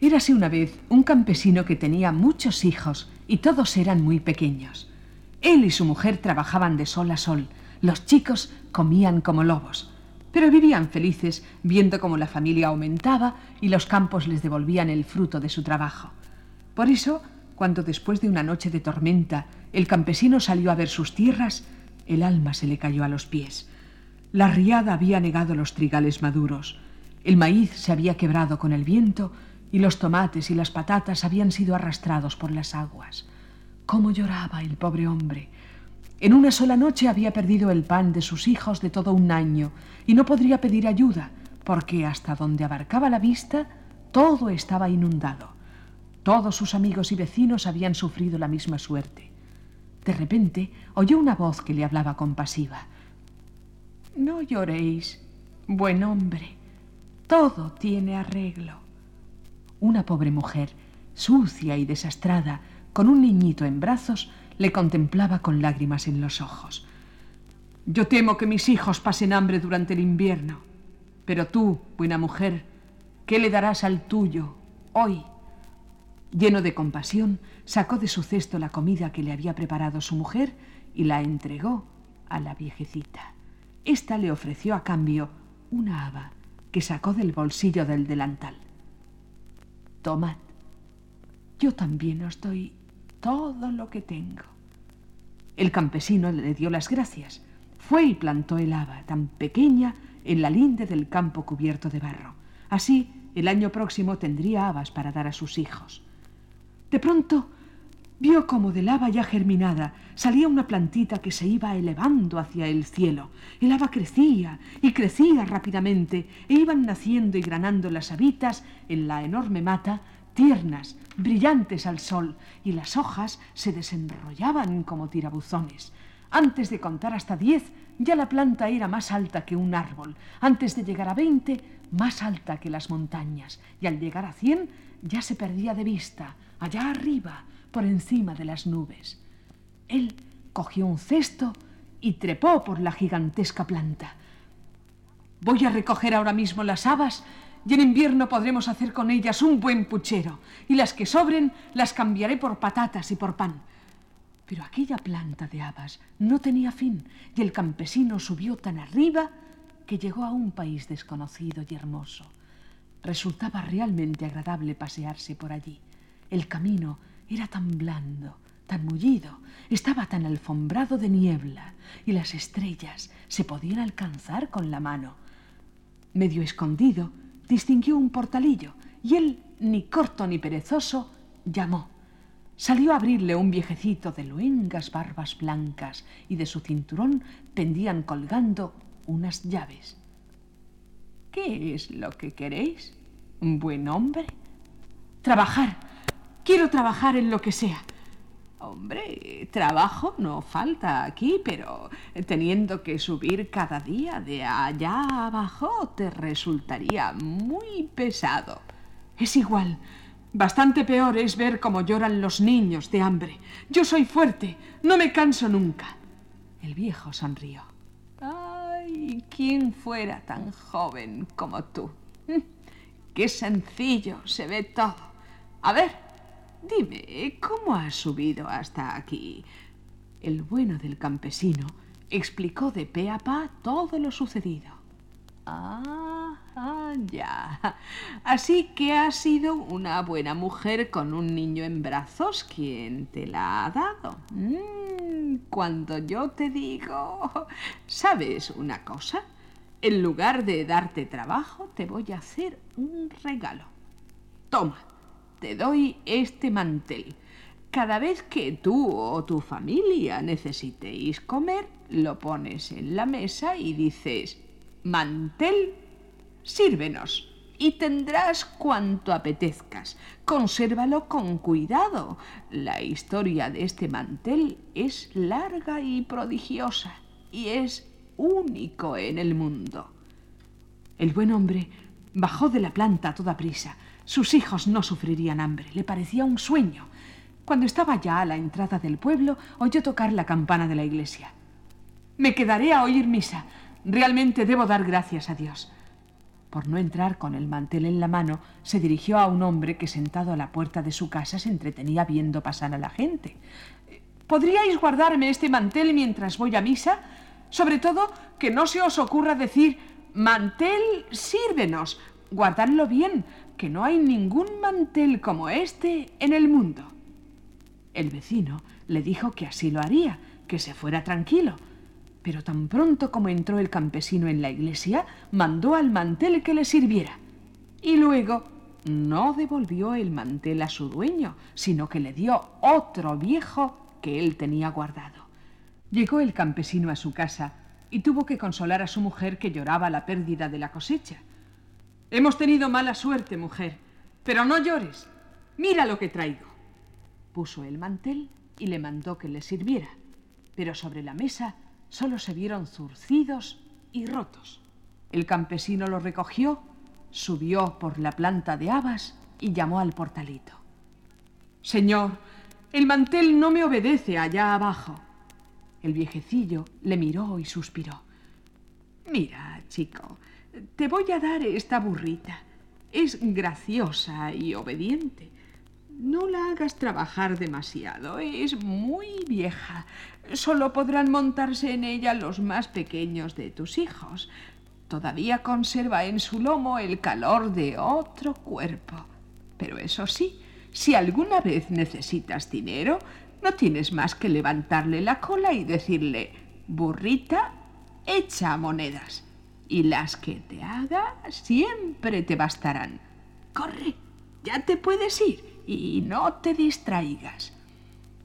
Érase una vez un campesino que tenía muchos hijos y todos eran muy pequeños. Él y su mujer trabajaban de sol a sol. Los chicos comían como lobos, pero vivían felices viendo cómo la familia aumentaba y los campos les devolvían el fruto de su trabajo. Por eso, cuando después de una noche de tormenta el campesino salió a ver sus tierras, el alma se le cayó a los pies. La riada había negado los trigales maduros, el maíz se había quebrado con el viento y los tomates y las patatas habían sido arrastrados por las aguas. ¿Cómo lloraba el pobre hombre? En una sola noche había perdido el pan de sus hijos de todo un año y no podría pedir ayuda, porque hasta donde abarcaba la vista todo estaba inundado. Todos sus amigos y vecinos habían sufrido la misma suerte. De repente oyó una voz que le hablaba compasiva. No lloréis, buen hombre. Todo tiene arreglo una pobre mujer, sucia y desastrada, con un niñito en brazos, le contemplaba con lágrimas en los ojos. Yo temo que mis hijos pasen hambre durante el invierno, pero tú, buena mujer, ¿qué le darás al tuyo hoy? Lleno de compasión, sacó de su cesto la comida que le había preparado su mujer y la entregó a la viejecita. Esta le ofreció a cambio una haba que sacó del bolsillo del delantal. Tomad. Yo también os doy todo lo que tengo. El campesino le dio las gracias. Fue y plantó el haba, tan pequeña, en la linde del campo cubierto de barro. Así, el año próximo tendría habas para dar a sus hijos. De pronto, vio como del haba ya germinada salía una plantita que se iba elevando hacia el cielo. El haba crecía y crecía rápidamente e iban naciendo y granando las habitas en la enorme mata, tiernas, brillantes al sol, y las hojas se desenrollaban como tirabuzones. Antes de contar hasta diez, ya la planta era más alta que un árbol. Antes de llegar a veinte, más alta que las montañas. Y al llegar a cien, ya se perdía de vista, allá arriba, por encima de las nubes. Él cogió un cesto y trepó por la gigantesca planta. Voy a recoger ahora mismo las habas y en invierno podremos hacer con ellas un buen puchero y las que sobren las cambiaré por patatas y por pan. Pero aquella planta de habas no tenía fin y el campesino subió tan arriba que llegó a un país desconocido y hermoso. Resultaba realmente agradable pasearse por allí. El camino era tan blando, tan mullido, estaba tan alfombrado de niebla y las estrellas se podían alcanzar con la mano. Medio escondido, distinguió un portalillo y él, ni corto ni perezoso, llamó. Salió a abrirle un viejecito de luengas barbas blancas y de su cinturón pendían colgando unas llaves. ¿Qué es lo que queréis? ¿Un buen hombre? Trabajar, Quiero trabajar en lo que sea. Hombre, trabajo no falta aquí, pero teniendo que subir cada día de allá abajo te resultaría muy pesado. Es igual. Bastante peor es ver cómo lloran los niños de hambre. Yo soy fuerte, no me canso nunca. El viejo sonrió. Ay, ¿quién fuera tan joven como tú? Qué sencillo se ve todo. A ver, Dime, ¿cómo has subido hasta aquí? El bueno del campesino explicó de pe a pa todo lo sucedido. Ah, ya. Así que has sido una buena mujer con un niño en brazos quien te la ha dado. Mm, cuando yo te digo... ¿Sabes una cosa? En lugar de darte trabajo, te voy a hacer un regalo. Toma, te doy este mantel. Cada vez que tú o tu familia necesitéis comer, lo pones en la mesa y dices, mantel, sírvenos. Y tendrás cuanto apetezcas. Consérvalo con cuidado. La historia de este mantel es larga y prodigiosa, y es único en el mundo. El buen hombre bajó de la planta a toda prisa sus hijos no sufrirían hambre. Le parecía un sueño. Cuando estaba ya a la entrada del pueblo, oyó tocar la campana de la iglesia. Me quedaré a oír misa. Realmente debo dar gracias a Dios. Por no entrar con el mantel en la mano, se dirigió a un hombre que sentado a la puerta de su casa se entretenía viendo pasar a la gente. ¿Podríais guardarme este mantel mientras voy a misa? Sobre todo, que no se os ocurra decir, mantel, sírvenos. Guardadlo bien, que no hay ningún mantel como este en el mundo. El vecino le dijo que así lo haría, que se fuera tranquilo. Pero tan pronto como entró el campesino en la iglesia, mandó al mantel que le sirviera. Y luego no devolvió el mantel a su dueño, sino que le dio otro viejo que él tenía guardado. Llegó el campesino a su casa y tuvo que consolar a su mujer que lloraba la pérdida de la cosecha. Hemos tenido mala suerte, mujer, pero no llores. Mira lo que traigo. Puso el mantel y le mandó que le sirviera, pero sobre la mesa solo se vieron zurcidos y rotos. El campesino lo recogió, subió por la planta de habas y llamó al portalito. Señor, el mantel no me obedece allá abajo. El viejecillo le miró y suspiró. Mira, chico, te voy a dar esta burrita. Es graciosa y obediente. No la hagas trabajar demasiado. Es muy vieja. Solo podrán montarse en ella los más pequeños de tus hijos. Todavía conserva en su lomo el calor de otro cuerpo. Pero eso sí, si alguna vez necesitas dinero, no tienes más que levantarle la cola y decirle, burrita, echa monedas. Y las que te haga siempre te bastarán. Corre, ya te puedes ir y no te distraigas.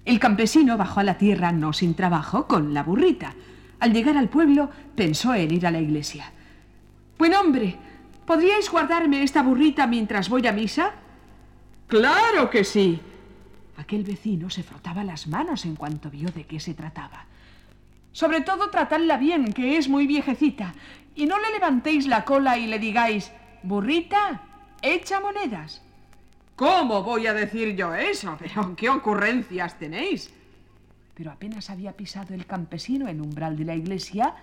El campesino bajó a la tierra no sin trabajo con la burrita. Al llegar al pueblo pensó en ir a la iglesia. Buen hombre, ¿podríais guardarme esta burrita mientras voy a misa? Claro que sí. Aquel vecino se frotaba las manos en cuanto vio de qué se trataba. Sobre todo tratadla bien, que es muy viejecita, y no le levantéis la cola y le digáis, burrita, echa monedas. ¿Cómo voy a decir yo eso? Pero qué ocurrencias tenéis. Pero apenas había pisado el campesino en umbral de la iglesia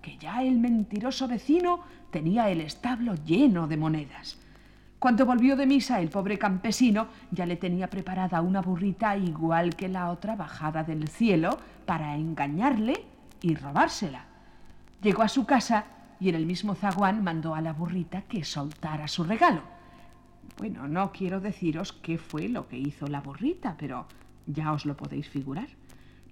que ya el mentiroso vecino tenía el establo lleno de monedas. Cuando volvió de misa el pobre campesino ya le tenía preparada una burrita igual que la otra bajada del cielo para engañarle y robársela. Llegó a su casa y en el mismo zaguán mandó a la burrita que soltara su regalo. Bueno, no quiero deciros qué fue lo que hizo la burrita, pero ya os lo podéis figurar.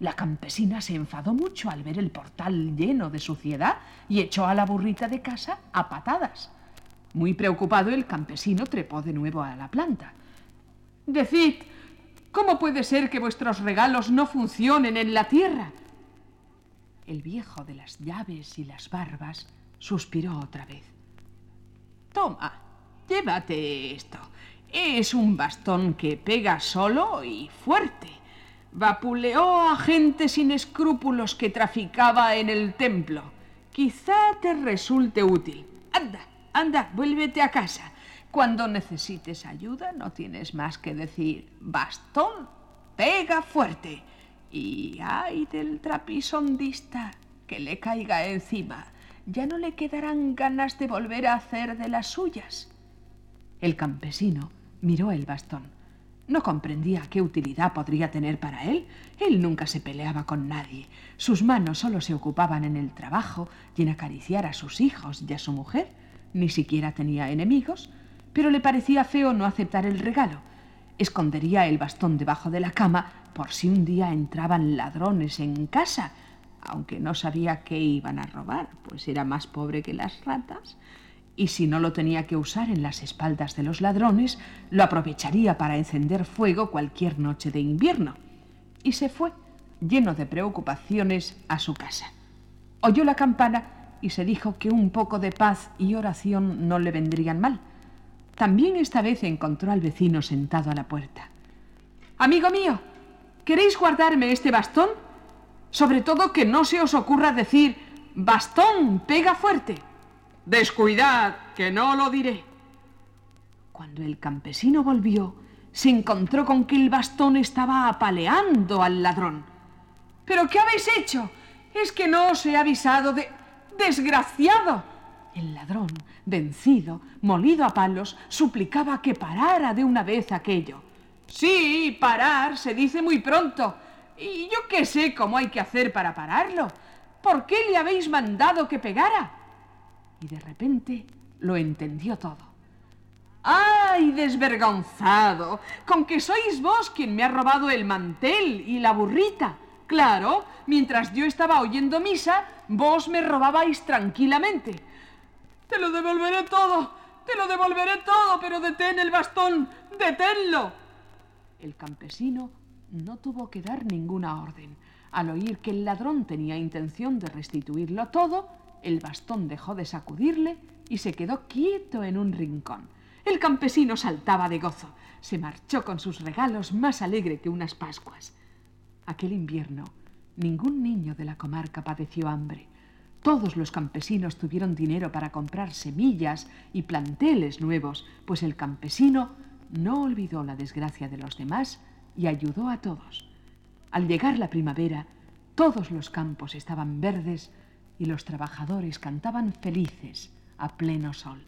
La campesina se enfadó mucho al ver el portal lleno de suciedad y echó a la burrita de casa a patadas. Muy preocupado, el campesino trepó de nuevo a la planta. Decid, ¿cómo puede ser que vuestros regalos no funcionen en la tierra? El viejo de las llaves y las barbas suspiró otra vez. Toma, llévate esto. Es un bastón que pega solo y fuerte. Vapuleó a gente sin escrúpulos que traficaba en el templo. Quizá te resulte útil. Anda, Anda, vuélvete a casa. Cuando necesites ayuda no tienes más que decir bastón, pega fuerte. Y ay del trapisondista que le caiga encima. Ya no le quedarán ganas de volver a hacer de las suyas. El campesino miró el bastón. No comprendía qué utilidad podría tener para él. Él nunca se peleaba con nadie. Sus manos solo se ocupaban en el trabajo y en acariciar a sus hijos y a su mujer ni siquiera tenía enemigos, pero le parecía feo no aceptar el regalo. Escondería el bastón debajo de la cama por si un día entraban ladrones en casa, aunque no sabía qué iban a robar, pues era más pobre que las ratas. Y si no lo tenía que usar en las espaldas de los ladrones, lo aprovecharía para encender fuego cualquier noche de invierno. Y se fue, lleno de preocupaciones, a su casa. Oyó la campana y se dijo que un poco de paz y oración no le vendrían mal. También esta vez encontró al vecino sentado a la puerta. Amigo mío, ¿queréis guardarme este bastón? Sobre todo que no se os ocurra decir, bastón, pega fuerte. Descuidad, que no lo diré. Cuando el campesino volvió, se encontró con que el bastón estaba apaleando al ladrón. ¿Pero qué habéis hecho? Es que no os he avisado de... Desgraciado. El ladrón, vencido, molido a palos, suplicaba que parara de una vez aquello. Sí, parar se dice muy pronto. Y yo qué sé cómo hay que hacer para pararlo. ¿Por qué le habéis mandado que pegara? Y de repente lo entendió todo. ¡Ay, desvergonzado! Con que sois vos quien me ha robado el mantel y la burrita. Claro, mientras yo estaba oyendo misa, vos me robabais tranquilamente. Te lo devolveré todo, te lo devolveré todo, pero detén el bastón, deténlo. El campesino no tuvo que dar ninguna orden. Al oír que el ladrón tenía intención de restituirlo todo, el bastón dejó de sacudirle y se quedó quieto en un rincón. El campesino saltaba de gozo. Se marchó con sus regalos más alegre que unas Pascuas. Aquel invierno, ningún niño de la comarca padeció hambre. Todos los campesinos tuvieron dinero para comprar semillas y planteles nuevos, pues el campesino no olvidó la desgracia de los demás y ayudó a todos. Al llegar la primavera, todos los campos estaban verdes y los trabajadores cantaban felices a pleno sol.